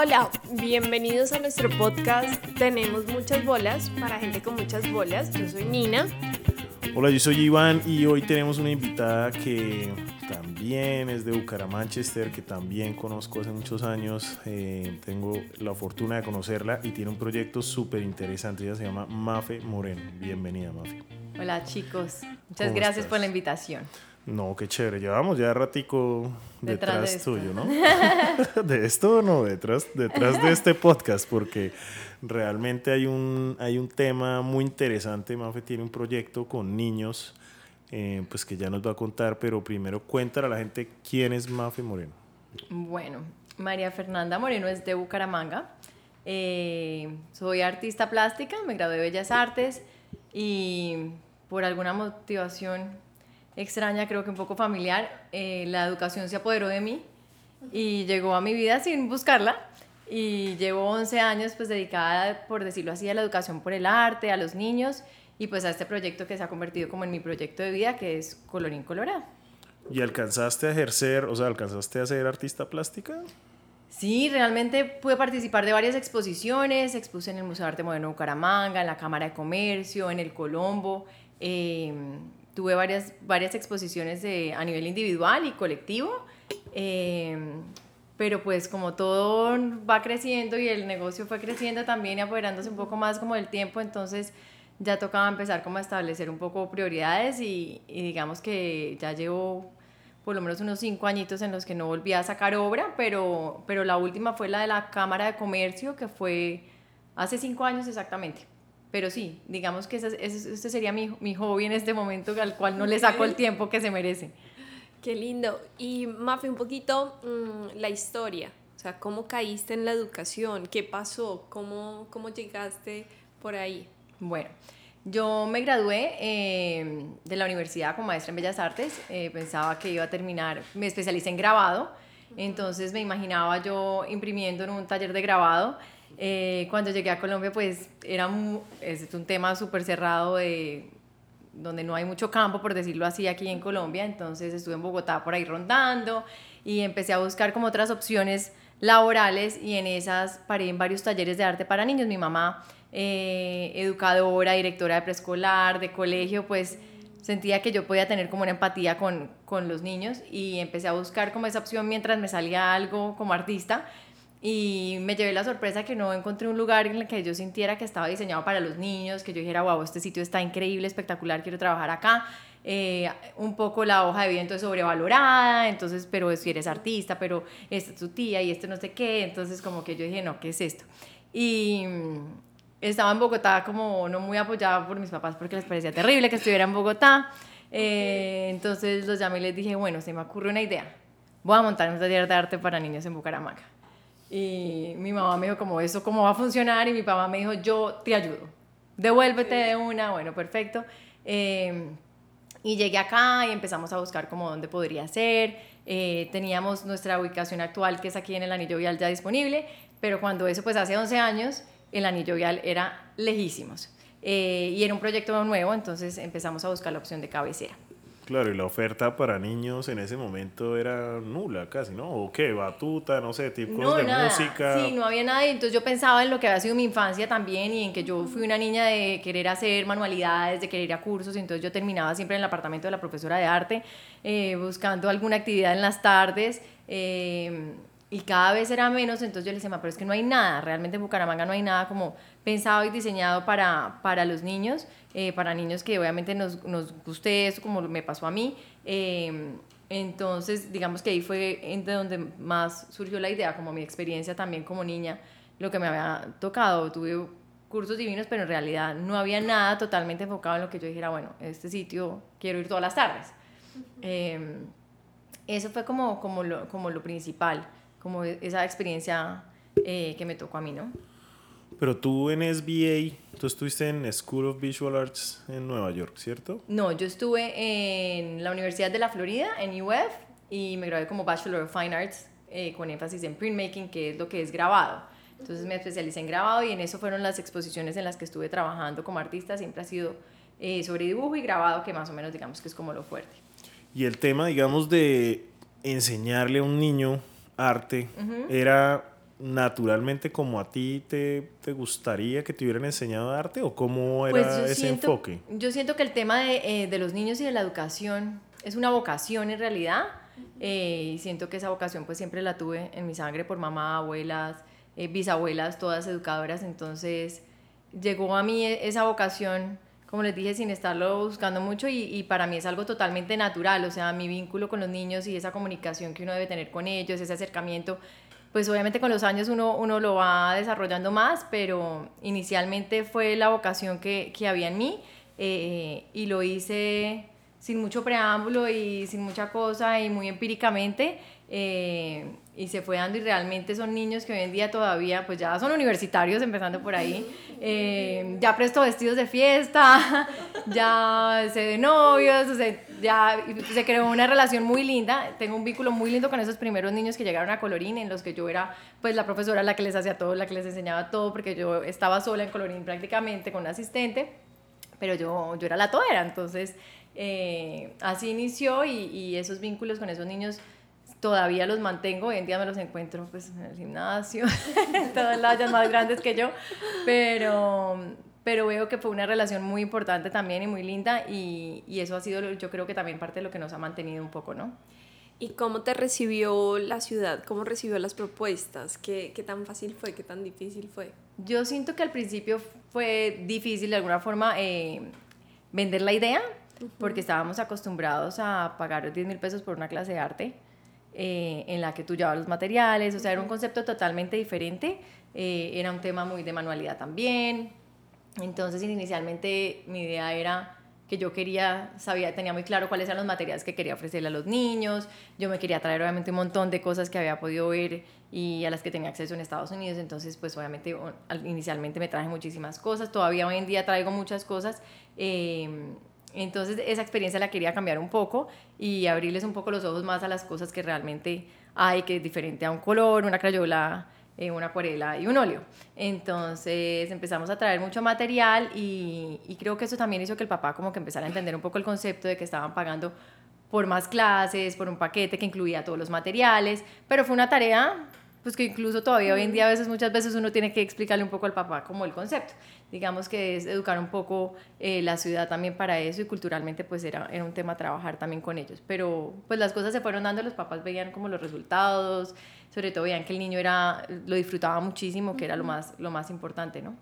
Hola, bienvenidos a nuestro podcast Tenemos muchas bolas para gente con muchas bolas. Yo soy Nina. Hola, yo soy Iván y hoy tenemos una invitada que también es de Bucaramanchester, que también conozco hace muchos años. Eh, tengo la fortuna de conocerla y tiene un proyecto súper interesante. Ella se llama Mafe Moreno. Bienvenida, Mafe. Hola, chicos. Muchas gracias por la invitación. No, qué chévere. Llevamos ya ratico detrás, de tuyo, ¿no? de esto no, detrás, detrás de este podcast, porque realmente hay un, hay un tema muy interesante. Mafe tiene un proyecto con niños, eh, pues que ya nos va a contar, pero primero cuéntale a la gente quién es Mafe Moreno. Bueno, María Fernanda Moreno es de Bucaramanga. Eh, soy artista plástica, me gradué de Bellas Artes y por alguna motivación extraña, creo que un poco familiar, eh, la educación se apoderó de mí y llegó a mi vida sin buscarla. Y llevo 11 años pues dedicada, por decirlo así, a la educación por el arte, a los niños y pues a este proyecto que se ha convertido como en mi proyecto de vida, que es Colorín Colorado. ¿Y alcanzaste a ejercer, o sea, alcanzaste a ser artista plástica? Sí, realmente pude participar de varias exposiciones, expuse en el Museo de Arte Moderno de Bucaramanga, en la Cámara de Comercio, en el Colombo. Eh, tuve varias, varias exposiciones de, a nivel individual y colectivo, em, pero pues como todo va creciendo y el negocio fue creciendo también y apoderándose un poco más como del tiempo, entonces ya tocaba empezar como a establecer un poco prioridades y, y digamos que ya llevo por lo menos unos cinco añitos en los que no volví a sacar obra, pero, pero la última fue la de la Cámara de Comercio, que fue hace cinco años exactamente pero sí, digamos que ese, ese, sería mi, mi, hobby en este momento al cual no le saco el tiempo que se merece. Qué lindo. Y Mafe, un poquito mm, la historia, o sea, ¿cómo caíste en la educación? ¿Qué pasó? ¿Cómo, cómo llegaste por ahí? Bueno, yo me gradué eh, de la universidad como maestra en Bellas Artes, eh, pensaba que iba a terminar, me especialicé en grabado, entonces me imaginaba yo imprimiendo en un taller de grabado eh, cuando llegué a Colombia, pues era un, es un tema súper cerrado de, donde no hay mucho campo, por decirlo así, aquí en Colombia. Entonces estuve en Bogotá por ahí rondando y empecé a buscar como otras opciones laborales y en esas paré en varios talleres de arte para niños. Mi mamá, eh, educadora, directora de preescolar, de colegio, pues sentía que yo podía tener como una empatía con, con los niños y empecé a buscar como esa opción mientras me salía algo como artista y me llevé la sorpresa que no encontré un lugar en el que yo sintiera que estaba diseñado para los niños, que yo dijera, wow, este sitio está increíble, espectacular, quiero trabajar acá. Eh, un poco la hoja de vida entonces sobrevalorada, entonces, pero si eres artista, pero esta es tu tía y este no sé qué, entonces como que yo dije, no, ¿qué es esto? Y mm, estaba en Bogotá como no muy apoyada por mis papás porque les parecía terrible que estuviera en Bogotá, eh, entonces los llamé y les dije, bueno, se me ocurre una idea, voy a montar un taller de arte para niños en Bucaramanga. Y mi mamá me dijo, como eso, ¿cómo va a funcionar? Y mi papá me dijo, yo te ayudo. Devuélvete de una, bueno, perfecto. Em, y llegué acá y empezamos a buscar como dónde podría ser. Eh, teníamos nuestra ubicación actual, que es aquí en el anillo vial ya disponible, pero cuando eso, pues hace 11 años, el anillo vial era lejísimos. Eh, y era un proyecto nuevo, entonces empezamos a buscar la opción de cabecera. Claro, y la oferta para niños en ese momento era nula casi, ¿no? ¿O qué? Batuta, no sé, tipos de música. Sí, no había nada. Entonces yo pensaba en lo que había sido mi infancia también y en que yo fui una niña de querer hacer manualidades, de querer ir a cursos. Entonces yo terminaba siempre en el apartamento de la profesora de arte, eh, buscando alguna actividad en las tardes. Eh, y cada vez era menos, entonces yo le decía, pero es que no hay nada, realmente en Bucaramanga no hay nada como pensado y diseñado para, para los niños, eh, para niños que obviamente nos, nos, guste eso, como me pasó a mí. Eh, entonces, digamos que ahí fue de donde más surgió la idea, como mi experiencia también como niña, lo que me había tocado. Tuve cursos divinos, pero en realidad no había nada totalmente enfocado en lo que yo dijera, bueno, este sitio quiero ir todas las tardes. Eh, eso fue como, como, lo, como lo principal como esa experiencia eh, que me tocó a mí, ¿no? Pero tú en SBA, tú estuviste en School of Visual Arts en Nueva York, ¿cierto? No, yo estuve en la Universidad de la Florida, en UF, y me gradué como Bachelor of Fine Arts eh, con énfasis en printmaking, que es lo que es grabado. Entonces me especialicé en grabado y en eso fueron las exposiciones en las que estuve trabajando como artista. Siempre ha sido eh, sobre dibujo y grabado, que más o menos digamos que es como lo fuerte. Y el tema, digamos, de enseñarle a un niño arte era naturalmente como a ti te, te, gustaría que te hubieran enseñado arte o cómo era pues ese enfoque? Yo siento que el tema de, eh, de, los niños y de la educación es una vocación en realidad eh, y siento que esa vocación pues siempre la tuve en mi sangre por mamá, abuelas, eh, bisabuelas, todas educadoras, entonces llegó a mí e, esa vocación como les dije, sin estarlo buscando mucho y, y, para mí es algo totalmente natural, o sea, mi vínculo con los niños y esa comunicación que uno debe tener con ellos, ese acercamiento, pues obviamente con los años uno, uno lo va desarrollando más, pero inicialmente fue la vocación que, que había en mí eh, y lo hice sin mucho preámbulo y sin mucha cosa y muy empíricamente. Eh, y se fue dando y realmente son niños que hoy en día todavía pues ya son universitarios empezando por ahí. Eh, ya presto vestidos de fiesta ya se de novios o sea, ya se creó una relación muy linda. Tengo un vínculo muy lindo con esos primeros niños que llegaron a Colorín en los que yo era pues la profesora la que les hacía todo la que les enseñaba todo porque yo estaba sola en Colorín prácticamente con un asistente pero yo, yo era la todera. Entonces eh, así inició y, y esos vínculos con esos niños todavía los mantengo, hoy en día me los encuentro pues en el gimnasio, en todas las más grandes que yo, pero, pero veo que fue una relación muy importante también y muy linda y, y, eso ha sido yo creo que también parte de lo que nos ha mantenido un poco, ¿no? ¿Y cómo te recibió la ciudad? ¿Cómo recibió las propuestas? ¿Qué, qué tan fácil fue? ¿Qué tan difícil fue? Yo siento que al principio fue difícil de alguna forma eh, vender la idea, porque estábamos acostumbrados a pagar 10 mil pesos por una clase de arte eh, en la que tú llevabas los materiales, o sea, era un concepto totalmente diferente, eh, era un tema muy de manualidad también, entonces inicialmente mi idea era que yo quería, sabía, tenía muy claro cuáles eran los materiales que quería ofrecerle a los niños, yo me quería traer obviamente un montón de cosas que había podido ver y a las que tenía acceso en Estados Unidos, entonces pues obviamente inicialmente me traje muchísimas cosas, todavía hoy en día traigo muchas cosas, eh, entonces esa experiencia la quería cambiar un poco y abrirles un poco los ojos más a las cosas que realmente hay, que es diferente a un color, una crayola, eh, una acuarela y un óleo. Entonces empezamos a traer mucho material y, y, creo que eso también hizo que el papá como que empezara a entender un poco el concepto de que estaban pagando por más clases, por un paquete que incluía todos los materiales, pero fue una tarea pues que incluso todavía hoy en día a veces, muchas veces uno tiene que explicarle un poco al papá como el concepto. Digamos que es educar un poco eh, la ciudad también para eso y culturalmente pues era, era un tema trabajar también con ellos. Pero pues las cosas se fueron dando, los papás veían como los resultados, sobre todo veían que el niño era, lo disfrutaba muchísimo, que era lo más, lo más importante, ¿no?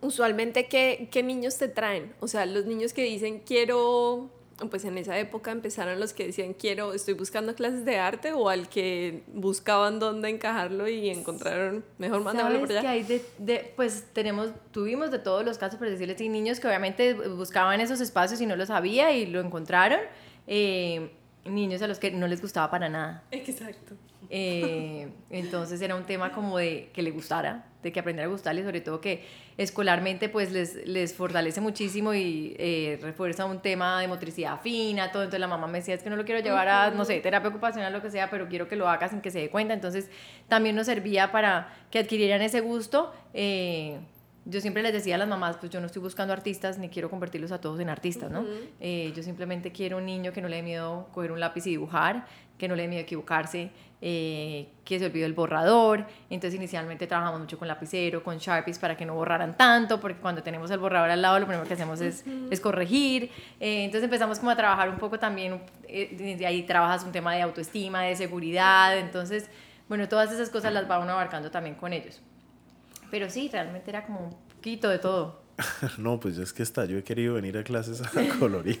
Usualmente, ¿qué, ¿qué niños te traen? O sea, los niños que dicen quiero pues en esa época empezaron los que decían quiero, estoy buscando clases de arte o al que buscaban dónde encajarlo y encontraron mejor mandarlo por allá. que hay de, pues tenemos, tuvimos de todos los casos, por decirles, y niños que obviamente buscaban esos espacios y no lo sabía y lo encontraron, eh, niños a los que no les gustaba para nada. Exacto. Eh, entonces era un tema como de que le gustara, de que aprendiera a gustarle, sobre todo que escolarmente pues les, les fortalece muchísimo y eh, refuerza un tema de motricidad fina, todo. Entonces la mamá me decía, es que no lo quiero llevar a, no sé, terapia ocupacional, lo que sea, pero quiero que lo haga sin que se dé cuenta. Entonces también nos servía para que adquirieran ese gusto. Eh, yo siempre les decía a las mamás, pues yo no estoy buscando artistas ni quiero convertirlos a todos en artistas, ¿no? Eh, yo simplemente quiero un niño que no le dé miedo coger un lápiz y dibujar, que no le dé miedo equivocarse, eh, que se olvide el borrador. Entonces inicialmente trabajamos mucho con lapicero, con Sharpies para que no borraran tanto, porque cuando tenemos el borrador al lado lo primero que hacemos es, es corregir. Eh, entonces empezamos como a trabajar un poco también, de ahí trabajas un tema de autoestima, de seguridad, entonces, bueno, todas esas cosas las va uno abarcando también con ellos. Pero sí, realmente era como un poquito de todo. no, pues es que está, yo he querido venir a clases a colorín.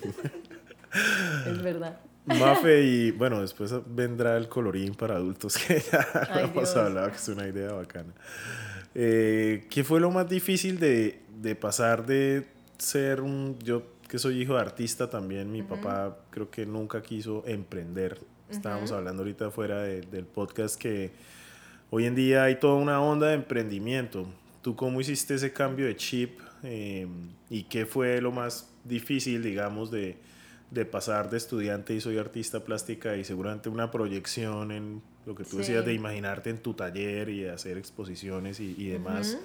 es verdad. Mafe y bueno, después vendrá el colorín para adultos que ya Ay, hemos hablado, que es una idea bacana. Eh, ¿Qué fue lo más difícil de, de, pasar de ser un... Yo que soy hijo de artista también, mi papá creo que nunca quiso emprender. Estábamos hablando ahorita fuera del podcast que Hoy en día hay toda una onda de emprendimiento. ¿Tú cómo hiciste ese cambio de chip em, y qué fue lo más difícil, digamos, de, de, pasar de estudiante y soy artista plástica y seguramente una proyección en lo que tú decías de imaginarte en tu taller y hacer exposiciones y, y demás,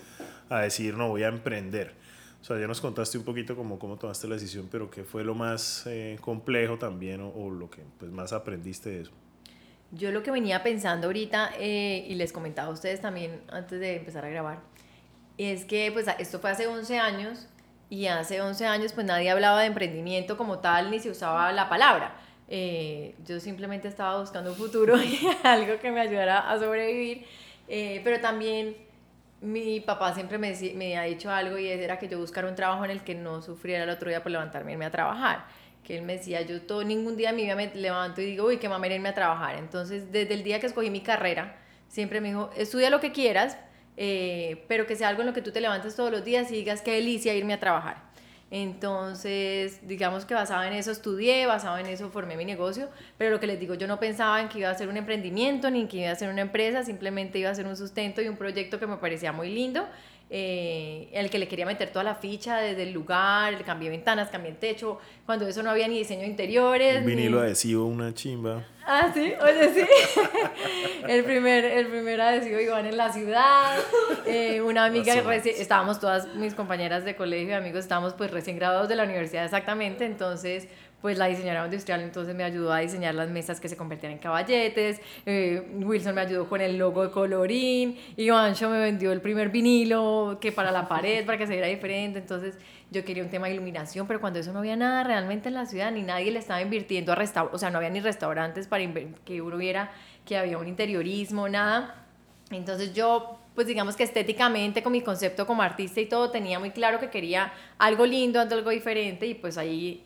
a decir, no, voy a emprender? O sea, ya nos contaste un poquito cómo, cómo tomaste la decisión, pero ¿qué fue lo más eh, complejo también o, o, lo que pues, más aprendiste de eso? Yo lo que venía pensando ahorita, eh, y les comentaba a ustedes también antes de empezar a grabar, es que pues esto fue hace 11 años y hace 11 años pues nadie hablaba de emprendimiento como tal ni se usaba la palabra. Eh, yo simplemente estaba buscando un futuro y algo que me ayudara a sobrevivir, eh, pero también mi papá siempre me, me ha dicho algo y era que yo buscara un trabajo en el que no sufriera el otro día por levantarme y irme a trabajar. Que él me decía, yo todo, ningún día mi vida me levanto y digo, uy, qué mamera irme a trabajar. Entonces, desde el día que escogí mi carrera, siempre me dijo, estudia lo que quieras, eh, pero que sea algo en lo que tú te levantes todos los días y digas qué delicia irme a trabajar. Entonces, digamos que basado en eso estudié, basado en eso formé mi negocio, pero lo que les digo, yo no pensaba en que iba a ser un emprendimiento ni en que iba a ser una empresa, simplemente iba a ser un sustento y un proyecto que me parecía muy lindo eh, el que le quería meter toda la ficha desde el lugar, le cambié ventanas, cambié el techo, cuando eso no había ni diseño de interiores. Un vinilo adhesivo, una chimba. Ah, sí, oye, sí. el, primer, el primer adhesivo Iván en la ciudad. Eh, una amiga, estábamos todas mis compañeras de colegio y amigos, estábamos pues recién graduados de la universidad exactamente, entonces pues la diseñadora industrial entonces me ayudó a diseñar las mesas que se convertían en caballetes, eh, Wilson me ayudó con el logo de colorín, Ivancho me vendió el primer vinilo que para la pared, para que se viera diferente, entonces yo quería un tema de iluminación, pero cuando eso no había nada realmente en la ciudad, ni nadie le estaba invirtiendo a restaurantes, o sea, no había ni restaurantes para que uno viera que había un interiorismo, nada. Entonces yo, pues digamos que estéticamente, con mi concepto como artista y todo, tenía muy claro que quería algo lindo, algo diferente, y pues ahí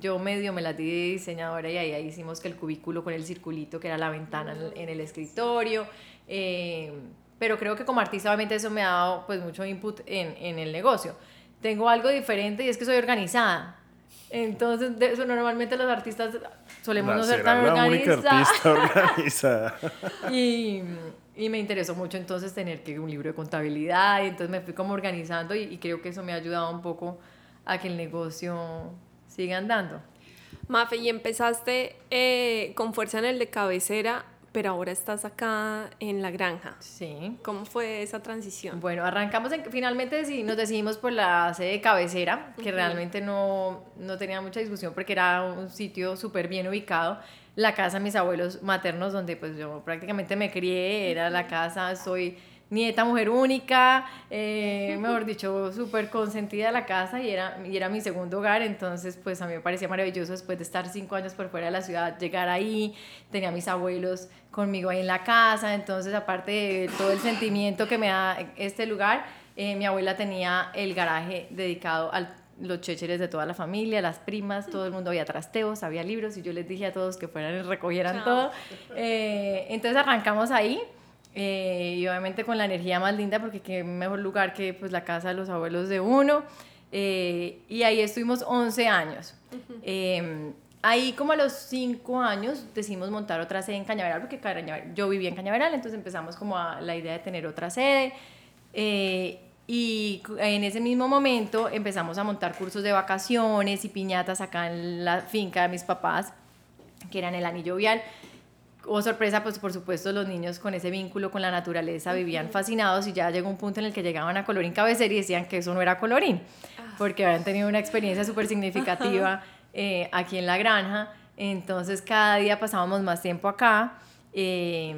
yo medio me la di de diseñadora y ahí, hicimos que el cubículo con el circulito que era la ventana en el, escritorio. Eh, pero creo que como artista obviamente eso me ha dado pues mucho input en, en el negocio. Tengo algo diferente y es que soy organizada. Entonces, de eso normalmente los artistas solemos no ser tan organizados. organizada. y, y, me interesó mucho entonces tener que un libro de contabilidad y entonces me fui como organizando y, y creo que eso me ha ayudado un poco a que el negocio sigue andando. Mafe, y empezaste eh, con fuerza en el de cabecera, pero ahora estás acá en la granja. Sí. ¿Cómo fue esa transición? Bueno, arrancamos, en, finalmente nos decidimos por la sede de cabecera, que realmente no, no tenía mucha discusión porque era un sitio súper bien ubicado. La casa de mis abuelos maternos, donde pues yo prácticamente me crié, era la casa, soy nieta mujer única, eh, mejor dicho, súper consentida de la casa y era, y era mi segundo hogar, entonces pues a mí me parecía maravilloso después de estar cinco años por fuera de la ciudad, llegar ahí, tenía a mis abuelos conmigo ahí en la casa, entonces aparte de todo el sentimiento que me da este lugar, eh, mi abuela tenía el garaje dedicado a los chécheres de toda la familia, las primas, todo el mundo había trasteos, había libros y yo les dije a todos que fueran y recogieran todo. Eh, entonces arrancamos ahí. Eh, y obviamente con la energía más linda porque qué mejor lugar que pues la casa de los abuelos de uno. Eh, y ahí estuvimos 11 años. Em, ahí como a los 5 años decidimos montar otra sede en Cañaveral porque yo vivía en Cañaveral entonces empezamos como a la idea de tener otra sede. Eh, y en ese mismo momento empezamos a montar cursos de vacaciones y piñatas acá en la finca de mis papás que eran el anillo vial Oh, sorpresa, pues por supuesto los niños con ese vínculo con la naturaleza vivían fascinados y ya llegó un punto en el que llegaban a Colorín Cabecera y decían que eso no era Colorín, ah. porque habían tenido una experiencia súper significativa eh, aquí en la granja. Entonces cada día pasábamos más tiempo acá eh,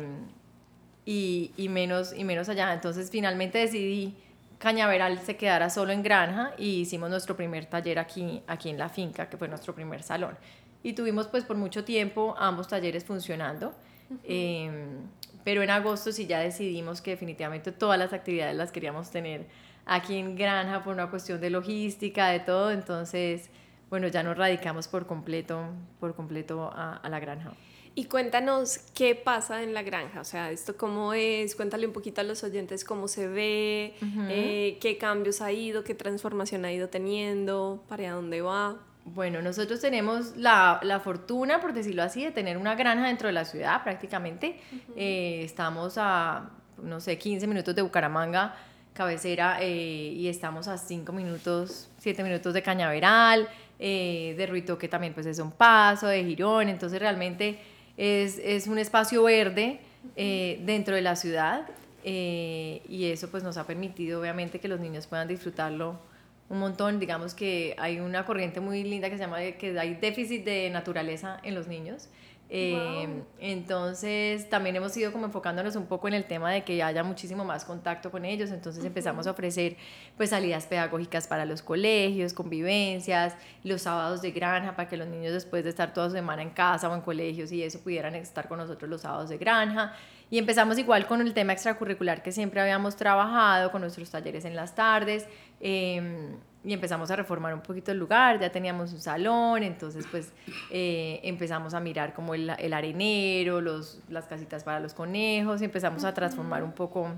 y, y, menos, y menos allá. Entonces finalmente decidí Cañaveral se quedara solo en granja y hicimos nuestro primer taller aquí, aquí en la finca, que fue nuestro primer salón y tuvimos pues por mucho tiempo ambos talleres funcionando. Em, pero en agosto sí ya decidimos que definitivamente todas las actividades las queríamos tener aquí en Granja por una cuestión de logística, de todo. Entonces, bueno, ya nos radicamos por completo, por completo a, la granja. Y cuéntanos qué pasa en la granja, o sea, esto cómo es, cuéntale un poquito a los oyentes cómo se ve, eh, qué cambios ha ido, qué transformación ha ido teniendo, para dónde va. Bueno, nosotros tenemos la, la, fortuna, por decirlo así, de tener una granja dentro de la ciudad prácticamente. Eh, estamos a, no sé, 15 minutos de Bucaramanga, cabecera, eh, y estamos a 5 minutos, 7 minutos de Cañaveral, eh, de Ruitoque también pues es un paso, de Girón, entonces realmente es, es un espacio verde dentro de la ciudad y eso pues nos ha permitido obviamente que los niños puedan disfrutarlo un montón, digamos que hay una corriente muy linda que se llama que hay déficit de naturaleza en los niños. Eh, entonces también hemos ido como enfocándonos un poco en el tema de que haya muchísimo más contacto con ellos, entonces empezamos a ofrecer pues salidas pedagógicas para los colegios, convivencias, los sábados de granja para que los niños después de estar toda su semana en casa o en colegios y eso pudieran estar con nosotros los sábados de granja. Y empezamos igual con el tema extracurricular que siempre habíamos trabajado, con nuestros talleres en las tardes. Eh, y empezamos a reformar un poquito el lugar, ya teníamos un salón, entonces pues eh, empezamos a mirar como el, el, arenero, los, las casitas para los conejos, y empezamos a transformar un poco,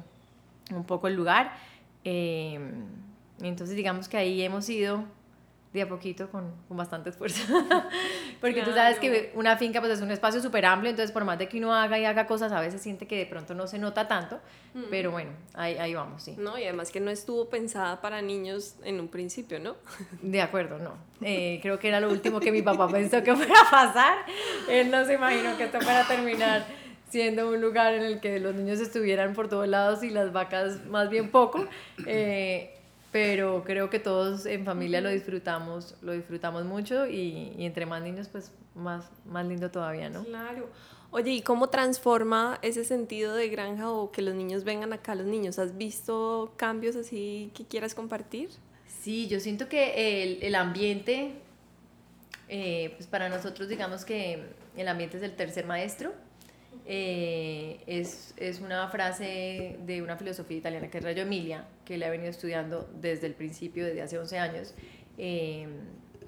un poco el lugar. Eh, entonces digamos que ahí hemos ido de a poquito con, con bastante esfuerzo. Porque tú sabes que una finca pues es un espacio súper amplio, entonces por más de que uno haga y haga cosas, a veces siente que de pronto no se nota tanto, mm. pero bueno, ahí, ahí vamos, sí. No, y además que no estuvo pensada para niños en un principio, ¿no? De acuerdo, no. Eh, creo que era lo último que mi papá pensó que fuera a pasar. Él no se imaginó que esto fuera a terminar siendo un lugar en el que los niños estuvieran por todos lados y las vacas más bien poco. Eh, pero creo que todos en familia lo disfrutamos, lo disfrutamos mucho y, y, entre más niños pues más, más lindo todavía, ¿no? Claro. Oye, ¿y cómo transforma ese sentido de granja o que los niños vengan acá los niños? ¿Has visto cambios así que quieras compartir? Sí, yo siento que el, el ambiente, eh, pues para nosotros digamos que el ambiente es el tercer maestro eh, es, es, una frase de una filosofía italiana que es Rayo Emilia, que le ha venido estudiando desde el principio, desde hace 11 años. Eh,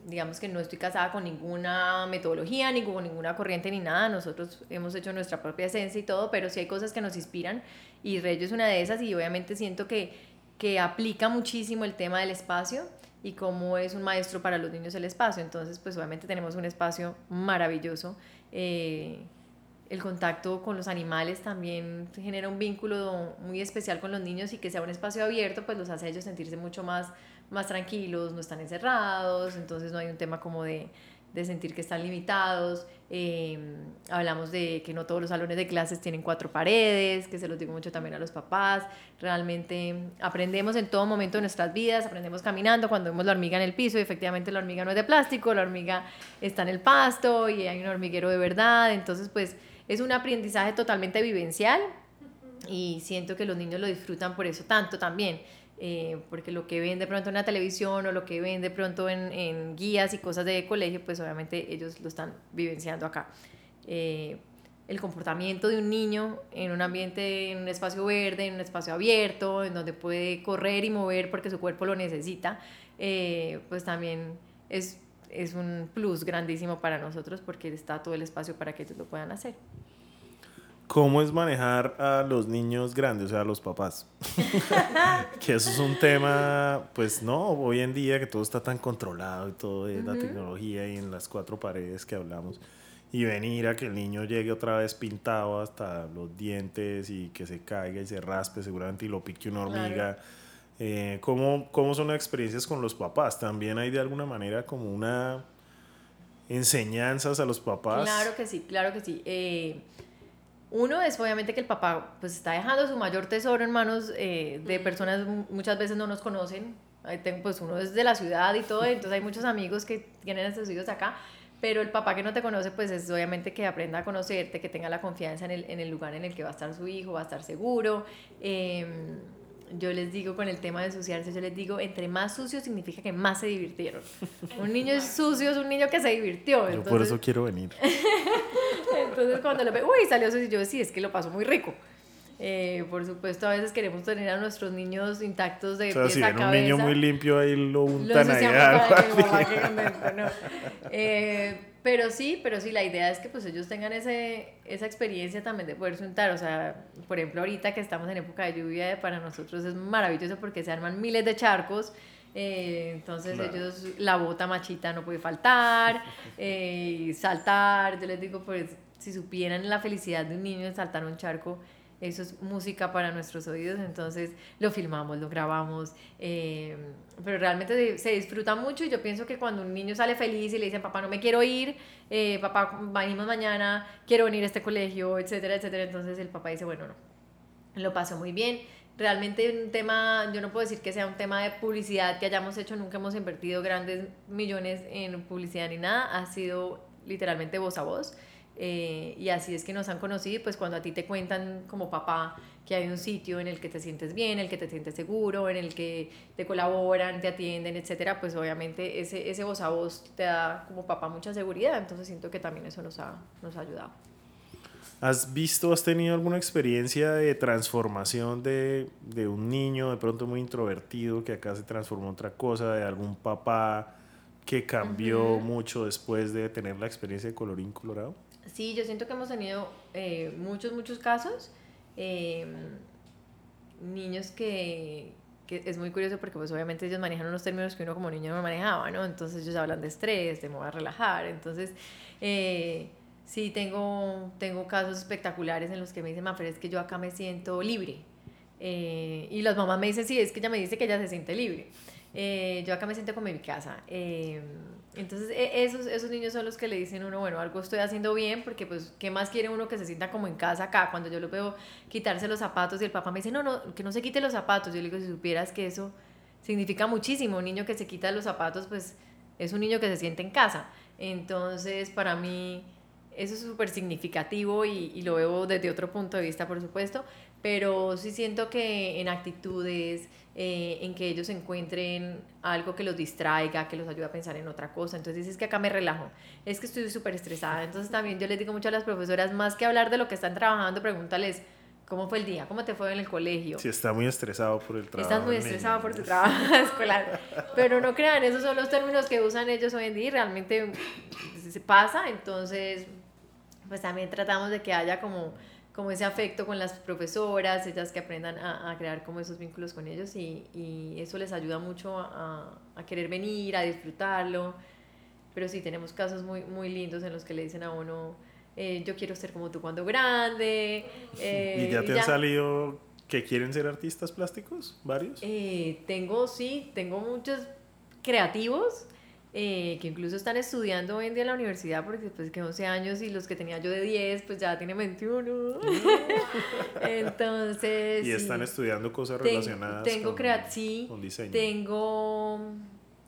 digamos que no estoy casada con ninguna metodología, ni con ninguna corriente, ni nada. Nosotros hemos hecho nuestra propia esencia y todo, pero sí hay cosas que nos inspiran y Rayo es una de esas y obviamente siento que, que aplica muchísimo el tema del espacio y cómo es un maestro para los niños el espacio. Entonces, pues obviamente tenemos un espacio maravilloso. Eh, el contacto con los animales también genera un vínculo muy especial con los niños y que sea un espacio abierto, pues los hace a ellos sentirse mucho más, más tranquilos, no están encerrados, entonces no hay un tema como de, de sentir que están limitados. Em, hablamos de que no todos los salones de clases tienen cuatro paredes, que se los digo mucho también a los papás. Realmente aprendemos en todo momento de nuestras vidas, aprendemos caminando, cuando vemos la hormiga en el piso, y efectivamente la hormiga no es de plástico, la hormiga está en el pasto y hay un hormiguero de verdad, entonces pues es un aprendizaje totalmente vivencial y siento que los niños lo disfrutan por eso tanto también. Eh, porque lo que ven de pronto en la televisión o lo que ven de pronto en, en guías y cosas de colegio, pues obviamente ellos lo están vivenciando acá. Eh, el comportamiento de un niño en un ambiente, en un espacio verde, en un espacio abierto, en donde puede correr y mover porque su cuerpo lo necesita, eh, pues también es es un plus grandísimo para nosotros porque está todo el espacio para que ellos lo puedan hacer. ¿Cómo es manejar a los niños grandes, o sea, a los papás? que eso es un tema, pues no, hoy en día que todo está tan controlado y todo de la tecnología y en las cuatro paredes que hablamos. Y venir a que el niño llegue otra vez pintado hasta los dientes y que se caiga y se raspe seguramente y lo pique una hormiga. Eh, ¿cómo, ¿Cómo son las experiencias con los papás? ¿También hay de alguna manera como una enseñanzas a los papás? Claro que sí, claro que sí. Eh, uno es obviamente que el papá pues está dejando su mayor tesoro en manos eh, de personas muchas veces no nos conocen. pues uno es de la ciudad y todo, entonces hay muchos amigos que tienen a sus hijos acá, pero el papá que no te conoce pues es obviamente que aprenda a conocerte, que tenga la confianza en el, en el lugar en el que va a estar su hijo, va a estar seguro. Eh, yo les digo con el tema de ensuciarse, yo les digo, entre más sucio significa que más se divirtieron. un niño es sucio es un niño que se divirtió. Yo por eso quiero venir. entonces cuando le veo, uy, salió sucio, yo sí, es que lo pasó muy rico. Eh, por supuesto, a veces queremos tener a nuestros niños intactos de o sea, si un niño muy limpio, ahí lo untan eh, pero sí, pero sí, la idea es que pues ellos tengan ese, esa experiencia también de poder untar. O sea, por ejemplo, ahorita que estamos en época de lluvia, para nosotros es maravilloso porque se arman miles de charcos. Eh, entonces ellos, la bota machita no puede faltar, eh, saltar, yo les digo, pues si supieran la felicidad de un niño en saltar un charco, eso es música para nuestros oídos, entonces lo filmamos, lo grabamos, eh, pero realmente se disfruta mucho y yo pienso que cuando un niño sale feliz y le dicen, papá, no me quiero ir, eh, papá, venimos mañana, quiero venir a este colegio, etcétera, etcétera, entonces el papá dice, bueno, no, lo pasó muy bien. Realmente un tema, yo no puedo decir que sea un tema de publicidad que hayamos hecho, nunca hemos invertido grandes millones en publicidad ni nada, ha sido literalmente voz a voz. Eh, y así es que nos han conocido, pues cuando a ti te cuentan como papá que hay un sitio en el que te sientes bien, en el que te sientes seguro, en el que te colaboran, te atienden, etcétera, pues obviamente ese, ese voz a voz te da como papá mucha seguridad, entonces siento que también eso nos ha, nos ha ayudado. ¿Has visto, has tenido alguna experiencia de transformación de, de, un niño de pronto muy introvertido que acá se transformó en otra cosa, de algún papá que cambió mucho después de tener la experiencia de colorín colorado? Sí, yo siento que hemos tenido eh, muchos, muchos casos. Eh, niños que, que, es muy curioso porque pues obviamente ellos manejan unos términos que uno como niño no manejaba, ¿no? Entonces ellos hablan de estrés, de mover a relajar. Entonces, eh, sí, tengo, tengo casos espectaculares en los que me dicen, Mafer, es que yo acá me siento libre. y las mamás me dicen, sí, es que ella me dice que ella se siente libre. yo acá me siento como en mi casa. Entonces, e, esos, esos niños son los que le dicen uno, bueno, algo estoy haciendo bien, porque pues, ¿qué más quiere uno que se sienta como en casa acá? Cuando yo lo veo quitarse los zapatos y el papá me dice, no, no, que no se quite los zapatos. Yo le digo, si supieras que eso significa muchísimo, un niño que se quita los zapatos, pues es un niño que se siente en casa. Entonces, para mí, eso es súper significativo y, y, lo veo desde otro punto de vista, por supuesto, pero sí siento que en actitudes, eh, en que ellos encuentren algo que los distraiga, que los ayude a pensar en otra cosa. Entonces es que acá me relajo, es que estoy súper estresada. Entonces también yo les digo mucho a las profesoras, más que hablar de lo que están trabajando, pregúntales. ¿Cómo fue el día? ¿Cómo te fue en el colegio? Si está muy estresado por el trabajo. Estás muy estresado por tu trabajo escolar. Pero no crean, esos son los términos que usan ellos hoy en día y realmente se pasa. Entonces, pues también tratamos de que haya como como ese afecto con las profesoras, ellas que aprendan a, a crear como esos vínculos con ellos y, y eso les ayuda mucho a, a, querer venir, a disfrutarlo. Pero sí, tenemos casos muy, muy lindos en los que le dicen a uno, eh, yo quiero ser como tú cuando grande. Eh, ¿Y ya te han salido que quieren ser artistas plásticos? ¿Varios? Eh, tengo, sí, tengo muchos creativos eh, que incluso están estudiando hoy en día en la universidad porque pues que 11 años y los que tenía yo de 10 pues ya tienen 21. Entonces... Y están estudiando cosas relacionadas tengo con, con diseño. Tengo,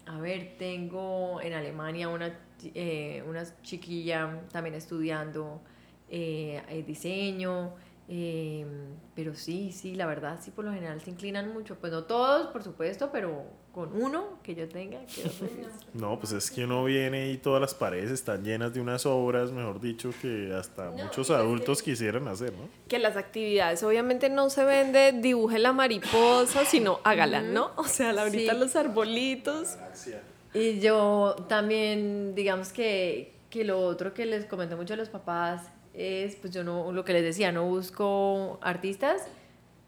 a ver, tengo en Alemania una, eh, una chiquilla también estudiando eh, diseño. Eh, pero sí, sí, la verdad, sí, por lo general se inclinan mucho. Pues no todos, por supuesto, pero con uno que yo tenga, No, pues es que uno viene y todas las paredes están llenas de unas obras, mejor dicho, que hasta muchos adultos quisieran hacer, ¿no? Que las actividades obviamente no se vende dibuje la mariposa, sino hágala, ¿no? O sea, ahorita los arbolitos. Y yo también, digamos que, que lo otro que les comenté mucho a los papás es, pues yo no, lo que les decía, no busco artistas,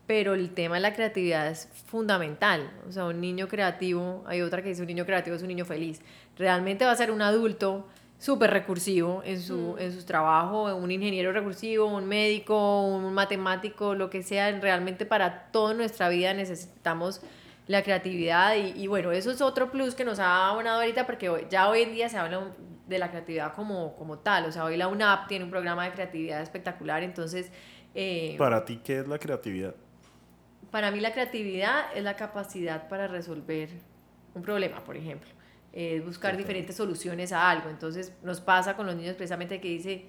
pero el tema de la creatividad es fundamental. O sea, un niño creativo, hay otra que dice un niño creativo es un niño feliz. Realmente va a ser un adulto súper recursivo en su, en su trabajo, un ingeniero recursivo, un médico, un matemático, lo que sea. Realmente para toda nuestra vida necesitamos la creatividad y, y, bueno, eso es otro plus que nos ha abonado ahorita porque ya hoy en día se habla de la creatividad como, como tal. O sea, hoy la UNAP tiene un programa de creatividad espectacular, entonces... Eh, ¿Para ti qué es la creatividad? Para mí la creatividad es la capacidad para resolver un problema, por ejemplo. Es buscar diferentes soluciones a algo. Entonces nos pasa con los niños precisamente que dice,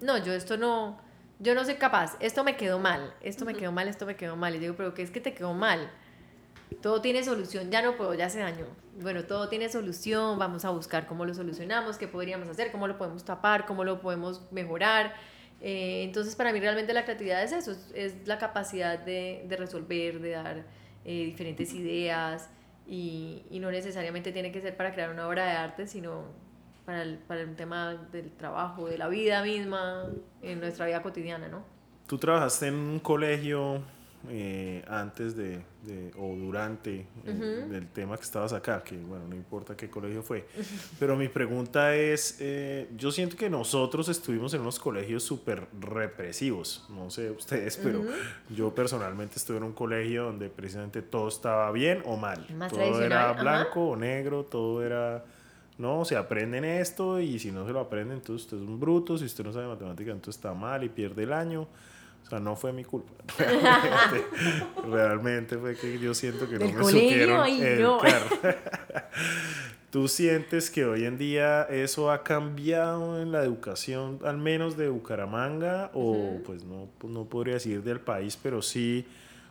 no, yo esto no, yo no soy capaz, esto me quedó mal, esto me quedó mal, esto me quedó mal. Y digo, pero ¿qué es que te quedó mal? Todo tiene solución, ya no puedo, ya se dañó. Bueno, todo tiene solución, vamos a buscar cómo lo solucionamos, qué podríamos hacer, cómo lo podemos tapar, cómo lo podemos mejorar. Eh, entonces, para mí realmente la creatividad es eso, es, la capacidad de, de, resolver, de dar eh, diferentes ideas y, y, no necesariamente tiene que ser para crear una obra de arte, sino para el, para el tema del trabajo, de la vida misma, en nuestra vida cotidiana, ¿no? Tú trabajaste en un colegio eh, antes de, de, o durante el, del tema que estabas acá, que bueno, no importa qué colegio fue. Pero mi pregunta es, eh, yo siento que nosotros estuvimos en unos colegios súper represivos, no sé ustedes, pero yo personalmente estuve en un colegio donde precisamente todo estaba bien o mal. todo era blanco o negro, todo era... No, se aprenden esto y si no se lo aprenden, entonces usted es un bruto, si usted no sabe matemática, entonces está mal y pierde el año. O sea, no fue mi culpa. Realmente, fue que yo siento que no me supieron educar. ¿Tú sientes que hoy en día eso ha cambiado en la educación, al menos de Bucaramanga, o pues no, pues no podría decir del país, pero sí,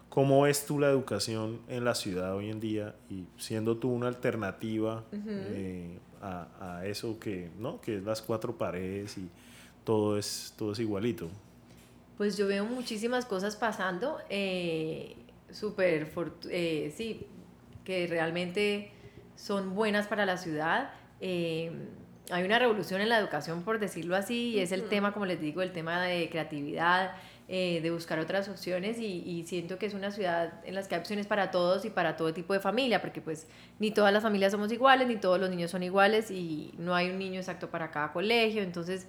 ¿cómo ves tú la educación en la ciudad hoy en día y siendo tú una alternativa eh, a, a, eso que, ¿no? que es las cuatro paredes y todo es, todo es igualito? Pues yo veo muchísimas cosas pasando, eh, súper, eh, sí, que realmente son buenas para la ciudad. Eh, hay una revolución en la educación, por decirlo así, y es el tema, como les digo, el tema de creatividad, eh, de buscar otras opciones y, siento que es una ciudad en la que hay opciones para todos y para todo tipo de familia, porque pues ni todas las familias somos iguales, ni todos los niños son iguales y no hay un niño exacto para cada colegio, entonces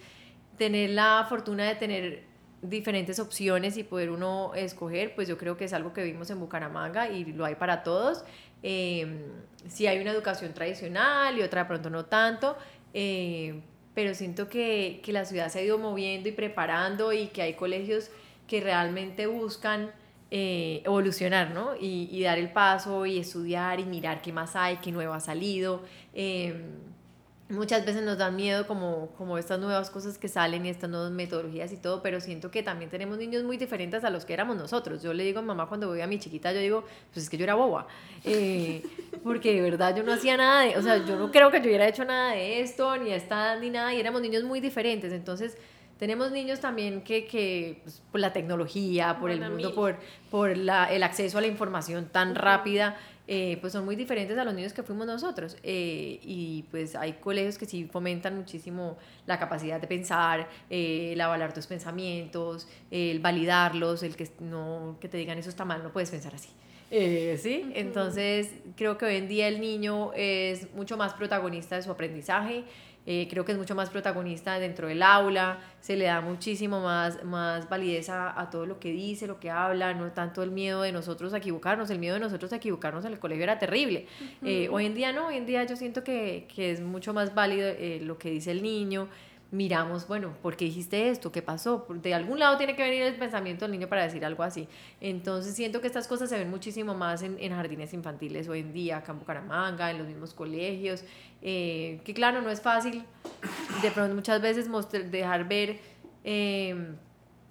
tener la fortuna de tener diferentes opciones y poder uno escoger, pues yo creo que es algo que vimos en Bucaramanga y lo hay para todos. Eh, sí hay una educación tradicional y otra de pronto no tanto, eh, pero siento que, que, la ciudad se ha ido moviendo y preparando y que hay colegios que realmente buscan eh, evolucionar, ¿no? Y, y, dar el paso y estudiar y mirar qué más hay, qué nuevo ha salido. Eh, muchas veces nos dan miedo como, como estas nuevas cosas que salen y estas nuevas metodologías y todo, pero siento que también tenemos niños muy diferentes a los que éramos nosotros. Yo le digo a mamá cuando voy a mi chiquita, yo digo, pues es que yo era boba, eh, porque de verdad yo no hacía nada, de, o sea, yo no creo que yo hubiera hecho nada de esto, ni esta, ni nada, y éramos niños muy diferentes, entonces... Tenemos niños también que, que pues, por la tecnología, por el mundo, por, por la, el acceso a la información tan rápida, eh, pues son muy diferentes a los niños que fuimos nosotros. Eh, y pues hay colegios que sí fomentan muchísimo la capacidad de pensar, eh, el avalar tus pensamientos, el validarlos, el que, no, que te digan eso está mal, no puedes pensar así. ¿sí? Entonces creo que hoy en día el niño es mucho más protagonista de su aprendizaje eh, creo que es mucho más protagonista dentro del aula, se le da muchísimo más, más validez a, todo lo que dice, lo que habla, no tanto el miedo de nosotros a equivocarnos, el miedo de nosotros a equivocarnos en el colegio era terrible. Eh, hoy en día no, hoy en día yo siento que, que es mucho más válido eh, lo que dice el niño, miramos, bueno, ¿por qué dijiste esto? ¿Qué pasó? De algún lado tiene que venir el pensamiento del niño para decir algo así. Entonces siento que estas cosas se ven muchísimo más en, en jardines infantiles hoy en día, acá en Bucaramanga, en los mismos colegios, eh, que claro, no es fácil de pronto muchas veces mostrar, dejar ver em,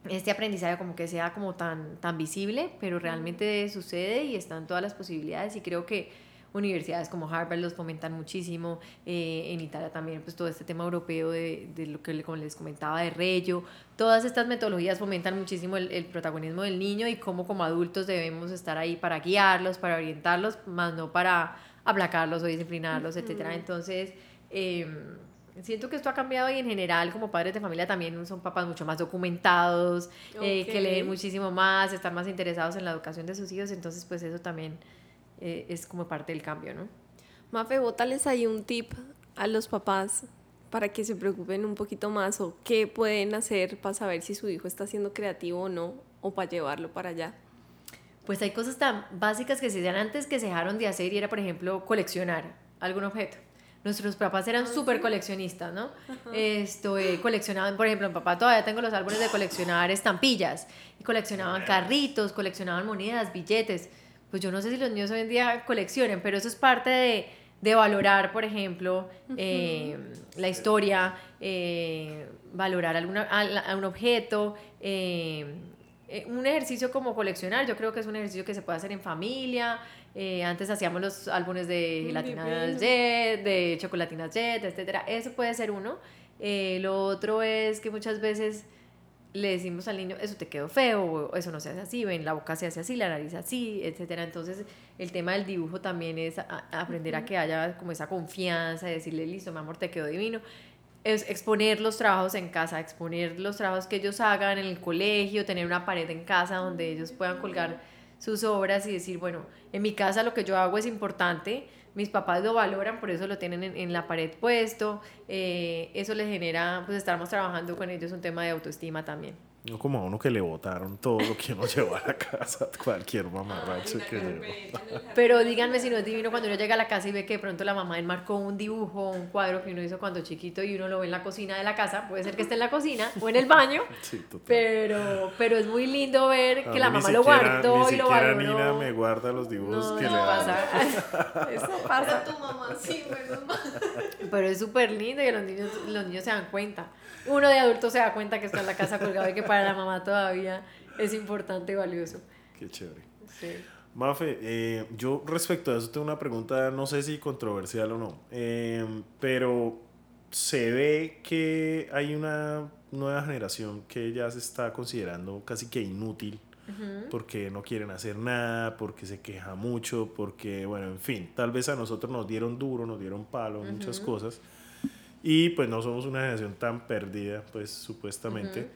este aprendizaje como que sea como tan, tan visible, pero realmente sucede y están todas las posibilidades y creo que universidades como Harvard los fomentan muchísimo, eh, en Italia también pues todo este tema europeo de, de, lo que como les comentaba de Reggio, todas estas metodologías fomentan muchísimo el, el, protagonismo del niño y cómo como adultos debemos estar ahí para guiarlos, para orientarlos, más no para aplacarlos o disciplinarlos, etcétera. Entonces, em, siento que esto ha cambiado y en general como padres de familia también son papás mucho más documentados, eh, que leen muchísimo más, están más interesados en la educación de sus hijos, entonces pues eso también eh, es como parte del cambio, ¿no? Mafe, bótales ahí un tip a los papás para que se preocupen un poquito más o qué pueden hacer para saber si su hijo está siendo creativo o no o para llevarlo para allá. Pues hay cosas tan básicas que se hacían antes que se dejaron de hacer y era, por ejemplo, coleccionar algún objeto. Nuestros papás eran ah, súper coleccionistas, ¿no? Esto, eh, coleccionaban, por ejemplo, mi papá todavía tengo los álbumes de coleccionar estampillas, y coleccionaban carritos, coleccionaban monedas, billetes pues yo no sé si los niños hoy en día coleccionen, pero eso es parte de, de valorar, por ejemplo, eh, la historia, eh, valorar alguna, a, un objeto. Eh, un ejercicio como coleccionar, yo creo que es un ejercicio que se puede hacer en familia. antes hacíamos los álbumes de gelatinas Jet, de chocolatinas Jet, etc. Eso puede ser uno. lo otro es que muchas veces le decimos al niño, eso te quedó feo, o eso no se hace así, ven, la boca se hace así, la nariz así, etcétera. Entonces, el tema del dibujo también es aprender a que haya como esa confianza, decirle, listo, mi amor, te quedó divino. Es exponer los trabajos en casa, exponer los trabajos que ellos hagan en el colegio, tener una pared en casa donde ellos puedan colgar sus obras y decir, bueno, en mi casa lo que yo hago es importante, mis papás lo valoran, por eso lo tienen en, la pared puesto, eh, eso les genera, pues estamos trabajando con ellos un tema de autoestima también. No como a uno que le botaron todo lo que uno llevó a la casa, cualquier mamarracho que llevó. Pero díganme si no es divino cuando uno llega a la casa y ve que de pronto la mamá enmarcó un dibujo, un cuadro que uno hizo cuando chiquito y uno lo ve en la cocina de la casa. Puede ser que esté en la cocina o en el baño. Sí, total. Pero, pero es muy lindo ver que la mamá lo guardó y lo valoró. Nina me guarda los dibujos que le pasa. Eso pasa. tu mamá, sí, Pero es súper lindo y los niños, los niños se dan cuenta uno de adulto se da cuenta que está en la casa colgado y que para la mamá todavía es importante y valioso. Qué chévere. Sí. Mafe, eh, yo respecto a eso tengo una pregunta, no sé si controversial o no, eh, pero se ve que hay una nueva generación que ya se está considerando casi que inútil porque no quieren hacer nada, porque se queja mucho, porque, bueno, en fin, tal vez a nosotros nos dieron duro, nos dieron palo, muchas cosas y pues no somos una generación tan perdida, pues supuestamente.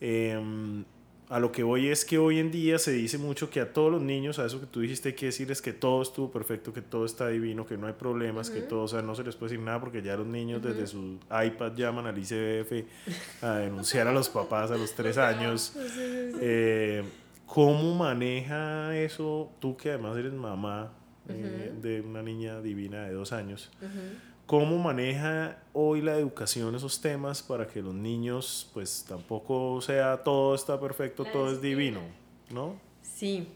Em, a lo que voy es que hoy en día se dice mucho que a todos los niños, a eso que tú dijiste, hay que decirles que todo estuvo perfecto, que todo está divino, que no hay problemas, que todo, o sea, no se les puede decir nada porque ya los niños desde su iPad llaman al ICBF a denunciar a los papás a los tres años. Eh, ¿Cómo maneja eso tú que además eres mamá eh, de una niña divina de dos años? ¿Cómo maneja hoy la educación esos temas para que los niños, pues tampoco sea todo está perfecto, todo es divino, ¿no? Sí.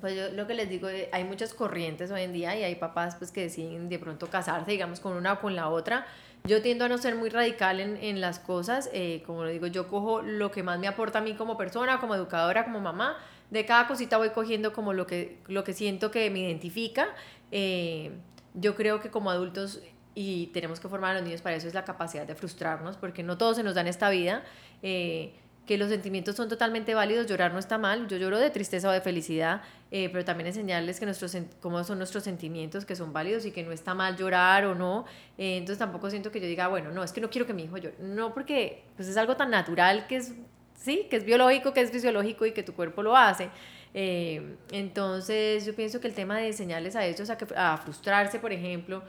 Pues yo lo que les digo, eh, hay muchas corrientes hoy en día y hay papás pues que deciden de pronto casarse, digamos, con una o con la otra. Yo tiendo a no ser muy radical en, en las cosas, eh, como lo digo, yo cojo lo que más me aporta a mí como persona, como educadora, como mamá, de cada cosita voy cogiendo como lo que, lo que siento que me identifica. Eh, yo creo que como adultos y tenemos que formar a los niños para eso es la capacidad de frustrarnos, porque no todos se nos da en esta vida, eh, que los sentimientos son totalmente válidos, llorar no está mal, yo lloro de tristeza o de felicidad, eh, pero también enseñarles que nuestros, cómo son nuestros sentimientos, que son válidos y que no está mal llorar o no, eh, entonces tampoco siento que yo diga, bueno, no, es que no quiero que mi hijo llore, no, porque pues es algo tan natural que es, sí, que es biológico, que es fisiológico y que tu cuerpo lo hace. entonces yo pienso que el tema de enseñarles a ellos a, que, a frustrarse, por ejemplo,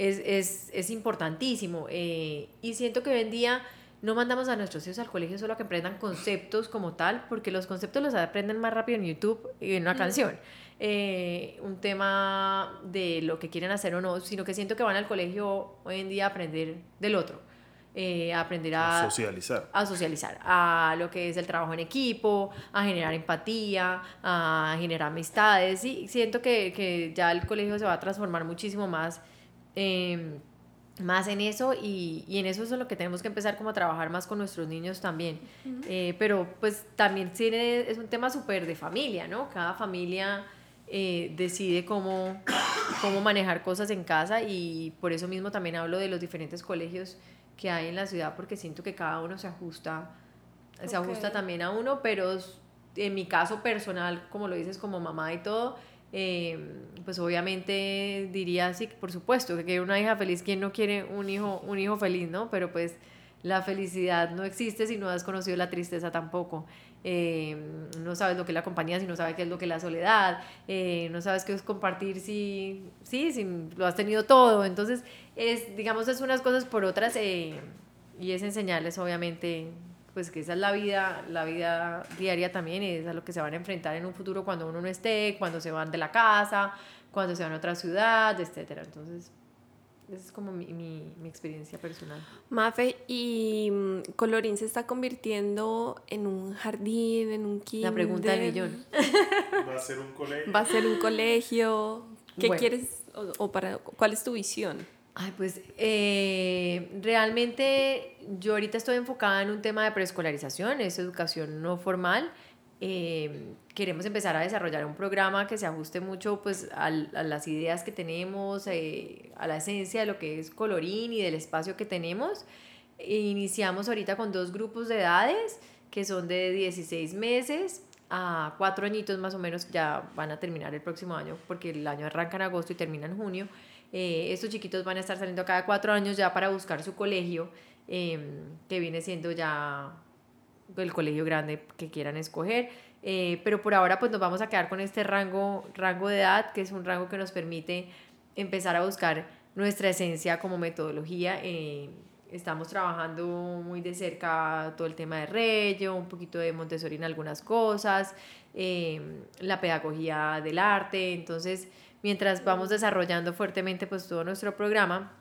es, es, es importantísimo. Eh, y siento que hoy en día no mandamos a nuestros hijos al colegio solo a que aprendan conceptos como tal, porque los conceptos los aprenden más rápido en YouTube y en una canción. Eh, un tema de lo que quieren hacer o no, sino que siento que van al colegio hoy en día a aprender del otro. Eh, a aprender a, socializar. A socializar, a lo que es el trabajo en equipo, a generar empatía, a generar amistades. Y siento que, que ya el colegio se va a transformar muchísimo más Em, más en eso y, y, en eso es lo que tenemos que empezar como a trabajar más con nuestros niños también. Eh, pero pues también tiene, es un tema súper de familia, ¿no? Cada familia eh, decide cómo, cómo manejar cosas en casa y por eso mismo también hablo de los diferentes colegios que hay en la ciudad porque siento que cada uno se ajusta, se ajusta también a uno, pero en mi caso personal, como lo dices como mamá y todo, eh, pues obviamente diría sí, por supuesto, que quiere una hija feliz, ¿quién no quiere un hijo, un hijo feliz, no? Pero pues la felicidad no existe si no has conocido la tristeza tampoco. Eh, no sabes lo que es la compañía si no sabes qué es lo que es la soledad, eh, no sabes qué es compartir si, sí, si lo has tenido todo. Entonces, es, digamos, es unas cosas por otras y es enseñarles obviamente pues que esa es la vida, la vida diaria también, y es a lo que se van a enfrentar en un futuro cuando uno no esté, cuando se van de la casa, cuando se van a otra ciudad, etcétera. Entonces, esa es como mi, mi, mi, experiencia personal. Mafe, ¿y mm, Colorín se está convirtiendo en un jardín, en un kinder? La pregunta del millón. ¿Va a ser un colegio? ¿Va a ser un colegio? ¿Qué quieres o, para cuál es tu visión? Ay, pues eh, realmente yo ahorita estoy enfocada en un tema de preescolarización, es educación no formal. Eh, queremos empezar a desarrollar un programa que se ajuste mucho pues, a, las ideas que tenemos, eh, a la esencia de lo que es colorín y del espacio que tenemos. E iniciamos ahorita con dos grupos de edades que son de 16 meses a cuatro añitos más o menos, ya van a terminar el próximo año porque el año arranca en agosto y termina en junio. Eh, estos chiquitos van a estar saliendo cada cuatro años ya para buscar su colegio, em, que viene siendo ya el colegio grande que quieran escoger. Eh, pero por ahora pues nos vamos a quedar con este rango, rango de edad, que es un rango que nos permite empezar a buscar nuestra esencia como metodología eh, estamos trabajando muy de cerca todo el tema de Reyo, un poquito de Montessori en algunas cosas, em, la pedagogía del arte. Entonces, mientras vamos desarrollando fuertemente pues todo nuestro programa,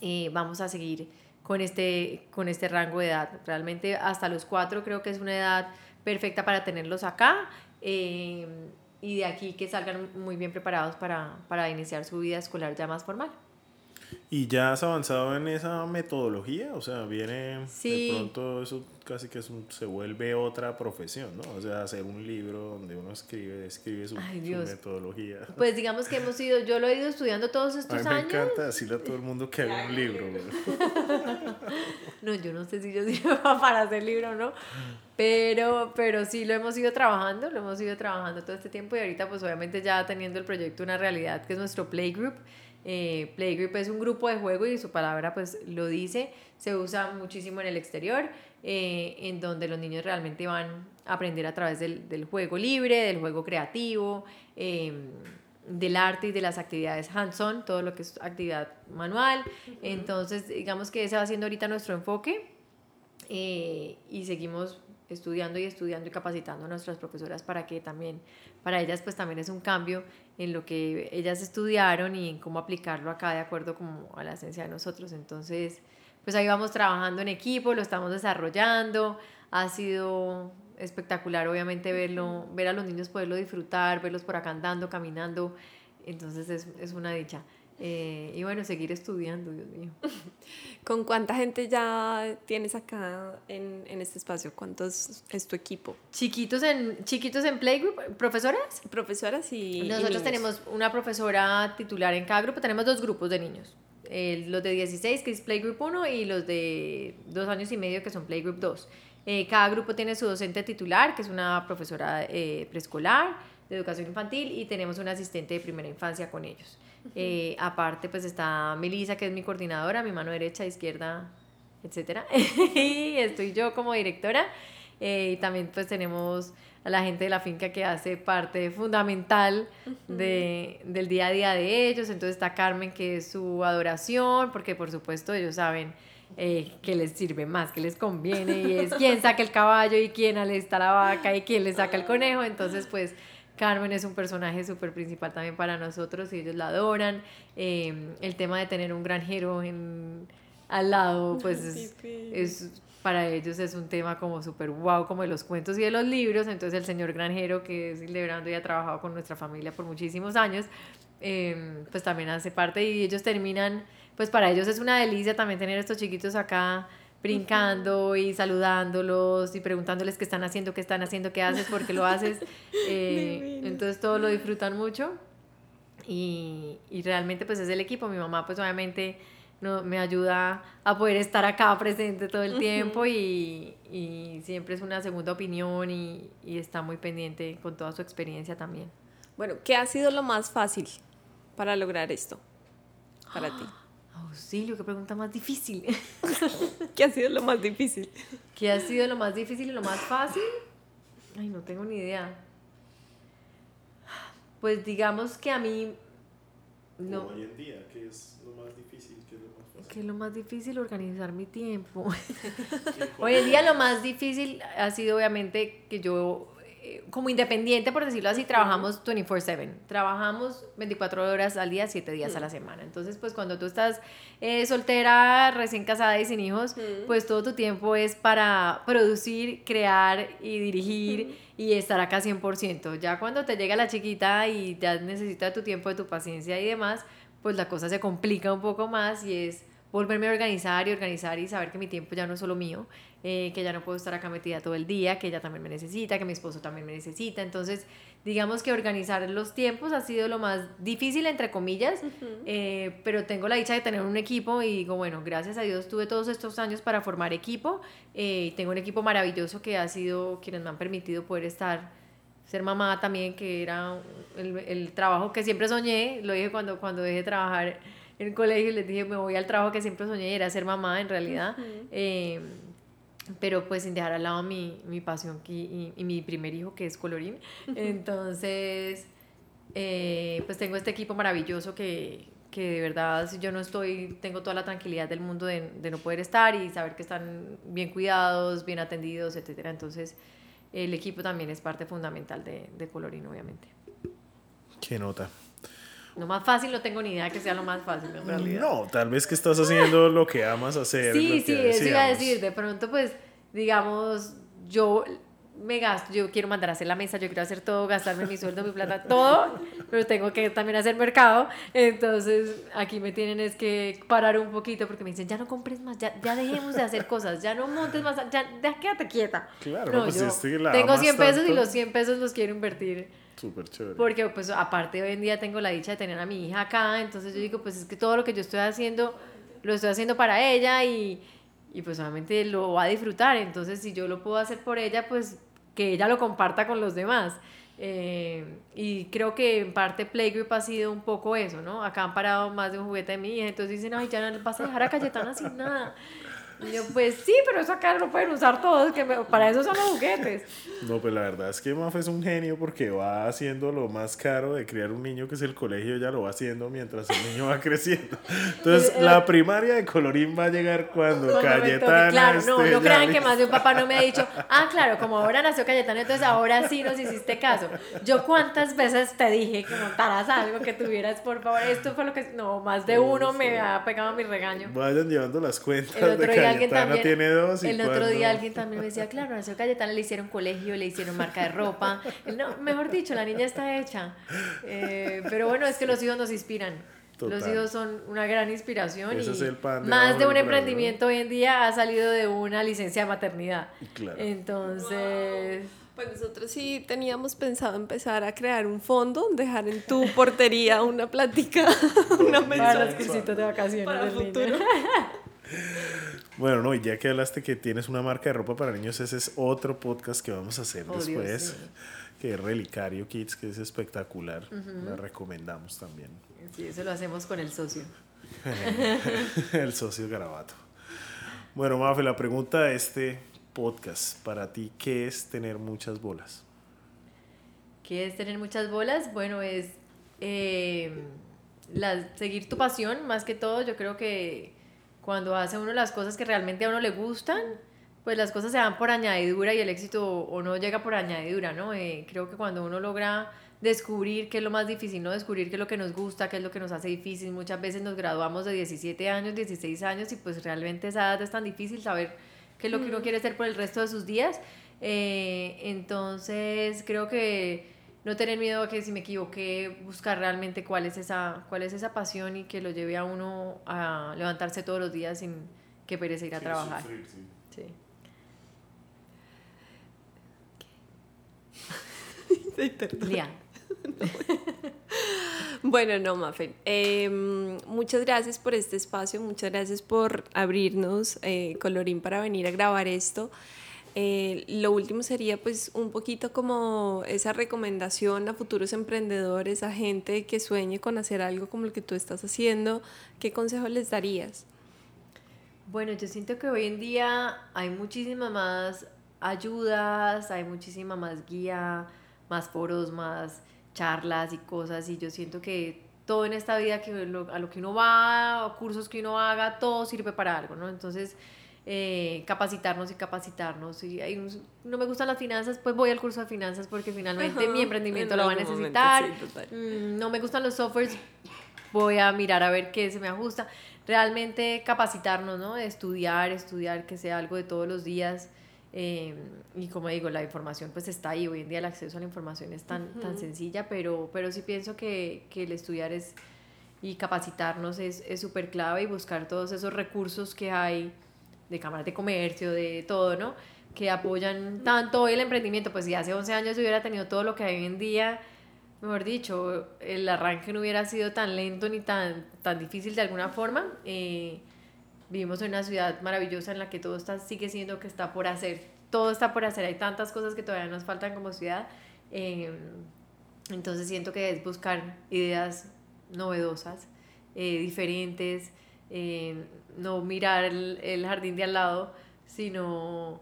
eh, vamos a seguir con este, con este rango de edad. Realmente hasta los cuatro creo que es una edad perfecta para tenerlos acá. Em, y de aquí que salgan muy bien preparados para, para iniciar su vida escolar ya más formal. ¿Y ya has avanzado en esa metodología? O sea, viene de pronto eso casi que se vuelve otra profesión, ¿no? O sea, hacer un libro donde uno escribe, escribe su, metodología. Pues digamos que hemos ido, yo lo he ido estudiando todos estos a mí me encanta decirle a todo el mundo que haga un libro. no, yo no sé si yo sirvo para hacer libro o no, pero, pero sí lo hemos ido trabajando, lo hemos ido trabajando todo este tiempo y ahorita pues obviamente ya teniendo el proyecto una realidad que es nuestro Playgroup. Eh, Playgroup es un grupo de juego y su palabra pues lo dice, se usa muchísimo en el exterior, eh, en donde los niños realmente van a aprender a través del, del juego libre, del juego creativo, em, del arte y de las actividades hands-on, todo lo que es actividad manual. Entonces, digamos que ese va siendo ahorita nuestro enfoque eh, y seguimos estudiando y estudiando y capacitando a nuestras profesoras para que también, para ellas pues también es un cambio en lo que ellas estudiaron y en cómo aplicarlo acá de acuerdo como a la esencia de nosotros. Entonces, pues ahí vamos trabajando en equipo, lo estamos desarrollando, ha sido espectacular obviamente verlo, ver a los niños poderlo disfrutar, verlos por acá andando, caminando, entonces es, es una dicha. Eh, y bueno, seguir estudiando, Dios mío. ¿Con cuánta gente ya tienes acá en, en, este espacio? ¿Cuántos es tu equipo? Chiquitos en, chiquitos en Playgroup, ¿profesoras? Profesoras y. Nosotros tenemos una profesora titular en cada grupo, tenemos dos grupos de niños. los de 16, que es Playgroup 1, y los de dos años y medio, que son Playgroup 2. Eh, cada grupo tiene su docente titular, que es una profesora eh, preescolar de educación infantil, y tenemos un asistente de primera infancia con ellos. Eh, aparte, pues está Melissa, que es mi coordinadora, mi mano derecha, izquierda, etcétera. y estoy yo como directora. Eh, y también pues tenemos a la gente de la finca que hace parte fundamental de, del día a día de ellos. Entonces está Carmen, que es su adoración, porque por supuesto ellos saben eh, que les sirve más, que les conviene, y es quién saca el caballo y quién alista la vaca y quién le saca el conejo. Entonces pues Carmen es un personaje súper principal también para nosotros y ellos la adoran. Em, el tema de tener un granjero en, al lado, pues es, para ellos es un tema como súper wow, como de los cuentos y de los libros. Entonces el señor granjero, que es Lebrando y ha trabajado con nuestra familia por muchísimos años, em, pues también hace parte y ellos terminan, pues para ellos es una delicia también tener estos chiquitos acá brincando y saludándolos y preguntándoles qué están haciendo, qué están haciendo, qué haces, por qué lo haces. Eh, entonces todos lo disfrutan mucho y, y, realmente pues es el equipo. Mi mamá pues obviamente no, me ayuda a poder estar acá presente todo el tiempo y, y, siempre es una segunda opinión y, y está muy pendiente con toda su experiencia también. Bueno, ¿qué ha sido lo más fácil para lograr esto para ti? Auxilio, qué pregunta más difícil. ¿Qué ha sido lo más difícil? ¿Qué ha sido lo más difícil y lo más fácil? Ay, no tengo ni idea. Pues digamos que a mí... No. Hoy en día, ¿qué es lo más difícil? ¿Qué es lo más fácil? ¿Qué es lo más difícil? Organizar mi tiempo. Hoy en día lo más difícil ha sido obviamente que yo como independiente, por decirlo así, trabajamos 24/7. Trabajamos 24 horas al día, 7 días a la semana. Entonces, pues cuando tú estás eh, soltera, recién casada y sin hijos, pues todo tu tiempo es para producir, crear y dirigir y estar acá 100%. Ya cuando te llega la chiquita y ya necesita tu tiempo, de tu paciencia y demás, pues la cosa se complica un poco más y es volverme a organizar y organizar y saber que mi tiempo ya no es solo mío, eh, que ya no puedo estar acá metida todo el día, que ella también me necesita, que mi esposo también me necesita. Entonces, digamos que organizar los tiempos ha sido lo más difícil, entre comillas, eh, pero tengo la dicha de tener un equipo y digo, bueno, gracias a Dios tuve todos estos años para formar equipo eh, y tengo un equipo maravilloso que ha sido quienes me han permitido poder estar ser mamá también, que era el, el trabajo que siempre soñé, lo dije cuando, cuando dejé de trabajar en el colegio les dije, me voy al trabajo que siempre soñé, era ser mamá en realidad. Em, pero pues sin dejar al lado mi, mi pasión y, y, mi primer hijo que es colorín. Entonces, eh, pues tengo este equipo maravilloso que, que de verdad si yo no estoy, tengo toda la tranquilidad del mundo de, de, no poder estar y saber que están bien cuidados, bien atendidos, etc. Entonces el equipo también es parte fundamental de, de Colorín, obviamente. ¿Qué nota? Lo más fácil no tengo ni idea que sea lo más fácil en realidad. No, tal vez que estás haciendo lo que amas hacer. Sí, sí, eso iba a decir. De pronto, pues, digamos, yo me gasto, yo quiero mandar a hacer la mesa, yo quiero hacer todo, gastarme mi sueldo, mi plata, todo, pero tengo que también hacer mercado. Entonces, aquí me tienen es que parar un poquito porque me dicen, ya no compres más, ya, ya dejemos de hacer cosas, ya no montes más, ya, ya quédate quieta. Claro, no, pues yo este tengo 100 pesos y los 100 pesos los quiero invertir. Súper chévere. Porque, pues, aparte hoy en día tengo la dicha de tener a mi hija acá, entonces yo digo, pues es que todo lo que yo estoy haciendo, lo estoy haciendo para ella y, y pues obviamente lo va a disfrutar. Entonces, si yo lo puedo hacer por ella, pues que ella lo comparta con los demás. Eh, y creo que en parte Playgroup ha sido un poco eso, ¿no? Acá han parado más de un juguete de mi hija, entonces dicen, ay, ya no vas a dejar a Cayetana sin nada. Y yo, pues sí, pero eso acá lo pueden usar todos, que para eso son los juguetes. No, pues la verdad es que Maf es un genio porque va haciendo lo más caro de criar un niño, que es el colegio, ya lo va haciendo mientras el niño va creciendo. Entonces, eh, la primaria de colorín va a llegar cuando, Cayetana. Claro, no, no crean que más de un papá no me ha dicho, ah, claro, como ahora nació Cayetana, entonces ahora sí nos hiciste caso. Yo, ¿cuántas veces te dije que montaras algo, que tuvieras, por favor? Esto fue lo que. No, más de uno me ha pegado mi regaño. Vayan llevando las cuentas. de alguien también, tiene dos. el otro día alguien también me decía, claro, nació Cayetana, le hicieron colegio, le hicieron marca de ropa. No, mejor dicho, la niña está hecha. Eh, pero bueno, es que los hijos nos inspiran. Los hijos son una gran inspiración y más de un emprendimiento hoy en día ha salido de una licencia de maternidad. Entonces... Pues nosotros sí teníamos pensado empezar a crear un fondo, dejar en tu portería una plática, una Para los cursitos de vacaciones para el futuro. Bueno, no, y ya que hablaste que tienes una marca de ropa para niños, ese es otro podcast que vamos a hacer oh, después, que es Relicario Kids, que es espectacular. Lo recomendamos también. Sí, eso lo hacemos con el socio. el socio Garabato. Bueno, Mafe, la pregunta de este podcast para ti, ¿qué es tener muchas bolas? ¿Qué es tener muchas bolas? Bueno, es eh, seguir tu pasión, más que todo. Yo creo que cuando hace uno las cosas que realmente a uno le gustan, pues las cosas se dan por añadidura y el éxito o no llega por añadidura, ¿no? Eh, creo que cuando uno logra descubrir qué es lo más difícil, ¿no? Descubrir qué es lo que nos gusta, qué es lo que nos hace difícil. Muchas veces nos graduamos de 17 años, 16 años y pues realmente esa edad es tan difícil saber qué es lo que uno quiere hacer por el resto de sus días. Eh, entonces creo que no tener miedo a que si me equivoqué, buscar realmente cuál es esa, cuál es esa pasión y que lo lleve a uno a levantarse todos los días sin que pereza ir a trabajar. sí. bueno, no, Mafen. Em, muchas gracias por este espacio, muchas gracias por abrirnos eh, Colorín para venir a grabar esto. Eh, lo último sería pues un poquito como esa recomendación a futuros emprendedores, a gente que sueñe con hacer algo como lo que tú estás haciendo. ¿Qué consejo les darías? Bueno, yo siento que hoy en día hay muchísimas más ayudas, hay muchísima más guía, más foros, más charlas y cosas y yo siento que todo en esta vida que a lo que uno va, cursos que uno haga, todo sirve para algo, ¿no? Entonces, eh, capacitarnos y capacitarnos. Y no me gustan las finanzas, pues voy al curso de finanzas porque finalmente mi emprendimiento lo va a necesitar. Mm, no me gustan los softwares, voy a mirar a ver qué se me ajusta. Realmente capacitarnos, ¿no? Estudiar, estudiar, que sea algo de todos los días. Eh, y como digo, la información pues está ahí. Hoy en día el acceso a la información es tan, tan sencilla, pero, pero sí pienso que, que el estudiar es y capacitarnos es súper clave y buscar todos esos recursos que hay de cámaras de comercio, de todo, ¿no? Que apoyan tanto el emprendimiento. Pues si hace 11 años hubiera tenido todo lo que hay hoy en día, mejor dicho, el arranque no hubiera sido tan lento ni tan, tan difícil de alguna forma. Eh, vivimos en una ciudad maravillosa en la que todo está, sigue siendo que está por hacer. Todo está por hacer. Hay tantas cosas que todavía nos faltan como ciudad. Eh, entonces siento que es buscar ideas novedosas, eh, diferentes, no mirar el, jardín de al lado, sino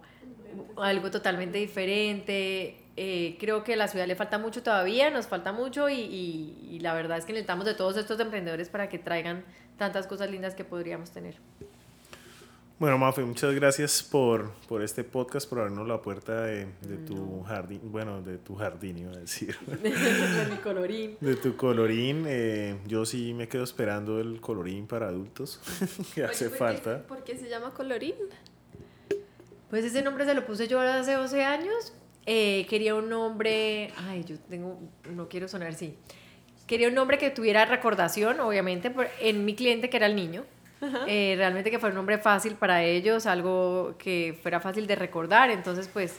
algo totalmente diferente, eh, creo que a la ciudad le falta mucho todavía, nos falta mucho y, y la verdad es que necesitamos de todos estos emprendedores para que traigan tantas cosas lindas que podríamos tener. Bueno, Mafe, muchas gracias por, por este podcast, por abrirnos la puerta de, de tu jardín, bueno, de tu jardín iba a decir. de mi colorín. De tu colorín. Eh, yo sí me quedo esperando el colorín para adultos, que hace falta. ¿Por qué se llama colorín? Pues ese nombre se lo puse yo hace 12 años. Eh, quería un nombre, ay, yo tengo, no quiero sonar así. Quería un nombre que tuviera recordación, obviamente, en mi cliente que era el niño. Eh, realmente que fuera un nombre fácil para ellos, algo que fuera fácil de recordar. Entonces, pues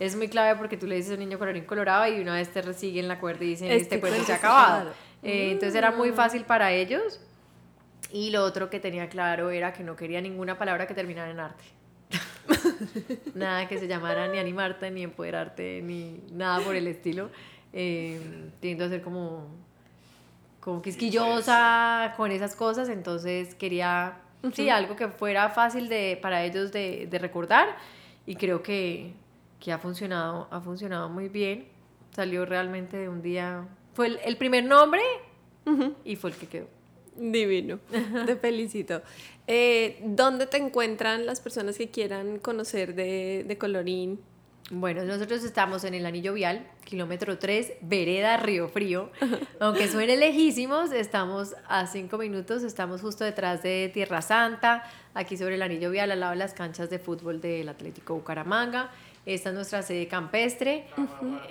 es muy clave porque tú le dices a un niño colorín colorado y una vez te en la cuerda y dicen, este, este cuento se ha acabado. Eh, entonces era muy fácil para ellos. Y lo otro que tenía claro era que no quería ninguna palabra que terminara en arte. nada que se llamara ni animarte, ni empoderarte, ni nada por el estilo. Eh, tiendo a ser como como quisquillosa con esas cosas, entonces quería, sí, algo que fuera fácil de, para ellos de, de recordar y creo que, que, ha funcionado, ha funcionado muy bien. Salió realmente de un día, fue el, el primer nombre y fue el que quedó. Divino, te felicito. Eh, ¿Dónde te encuentran las personas que quieran conocer de, de Colorín? Bueno, nosotros estamos en el anillo vial, kilómetro 3, vereda Río Frío. Aunque suene lejísimos, estamos a 5 minutos, estamos justo detrás de Tierra Santa, aquí sobre el anillo vial, al lado de las canchas de fútbol del Atlético Bucaramanga. Esta es nuestra sede campestre.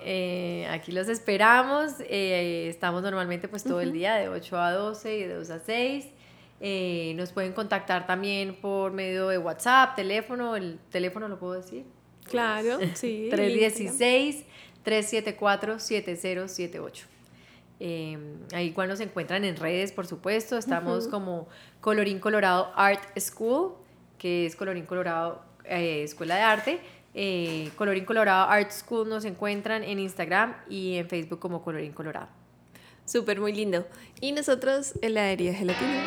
Eh, aquí los esperamos. Eh, estamos normalmente pues todo el día de 8 a 12 y de 2 a 6. Eh, nos pueden contactar también por medio de WhatsApp, teléfono. El teléfono lo puedo decir. Claro, sí. 316-374-7078. Eh, ahí igual nos encuentran en redes, por supuesto. Estamos como Colorín Colorado Art School, que es Colorín Colorado eh, Escuela de Arte. Eh, Colorín Colorado Art School nos encuentran en Instagram y en Facebook como Colorín Colorado. Súper, muy lindo. Y nosotros, heladería Gelatina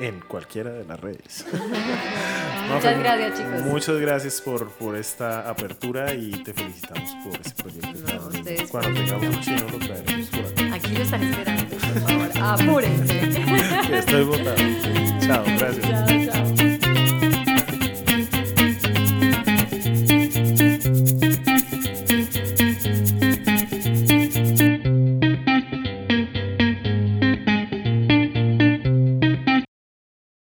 en cualquiera de las redes. muchas gracias, chicos. Muchas gracias por, por esta apertura y te felicitamos por este proyecto. Cuando tengamos un chino lo traeremos por aquí. Aquí lo están esperando, por favor. Apúrense. Estoy votado. Chao, gracias. Chao, chao.